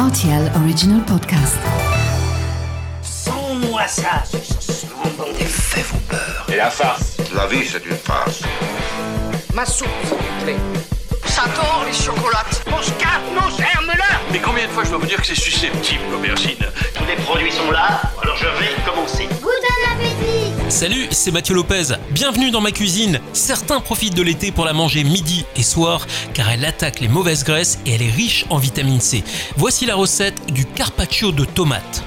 RTL Original Podcast. Sans-moi ça, ce monde des faits vous peur. Et la farce La vie, c'est une farce. Ma soupe, s'il vous plaît. J'adore les chocolates. Mon scarpe, nos germes-là Mais combien de fois je dois vous dire que c'est susceptible, l'aubergine? Tous les produits sont là, alors je vais commencer. Salut, c'est Mathieu Lopez. Bienvenue dans ma cuisine. Certains profitent de l'été pour la manger midi et soir car elle attaque les mauvaises graisses et elle est riche en vitamine C. Voici la recette du carpaccio de tomates.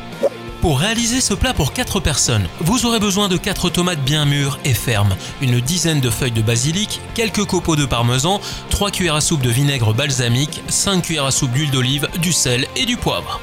Pour réaliser ce plat pour 4 personnes, vous aurez besoin de 4 tomates bien mûres et fermes, une dizaine de feuilles de basilic, quelques copeaux de parmesan, 3 cuillères à soupe de vinaigre balsamique, 5 cuillères à soupe d'huile d'olive, du sel et du poivre.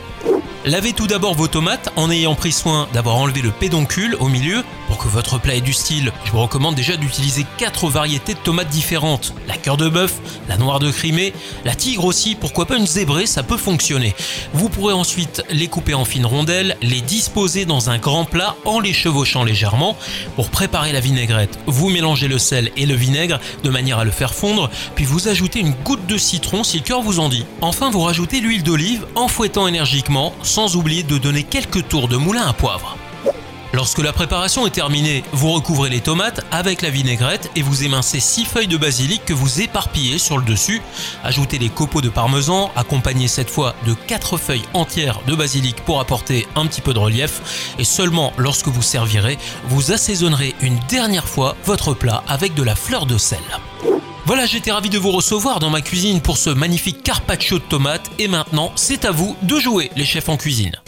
Lavez tout d'abord vos tomates en ayant pris soin d'avoir enlevé le pédoncule au milieu. Pour que votre plat ait du style, je vous recommande déjà d'utiliser 4 variétés de tomates différentes. La cœur de bœuf, la noire de Crimée, la tigre aussi, pourquoi pas une zébrée, ça peut fonctionner. Vous pourrez ensuite les couper en fines rondelles, les disposer dans un grand plat en les chevauchant légèrement. Pour préparer la vinaigrette, vous mélangez le sel et le vinaigre de manière à le faire fondre, puis vous ajoutez une goutte de citron si le cœur vous en dit. Enfin, vous rajoutez l'huile d'olive en fouettant énergiquement sans oublier de donner quelques tours de moulin à poivre. Lorsque la préparation est terminée, vous recouvrez les tomates avec la vinaigrette et vous émincez 6 feuilles de basilic que vous éparpillez sur le dessus. Ajoutez les copeaux de parmesan, accompagnés cette fois de 4 feuilles entières de basilic pour apporter un petit peu de relief. Et seulement lorsque vous servirez, vous assaisonnerez une dernière fois votre plat avec de la fleur de sel. Voilà, j'étais ravi de vous recevoir dans ma cuisine pour ce magnifique carpaccio de tomates et maintenant c'est à vous de jouer les chefs en cuisine.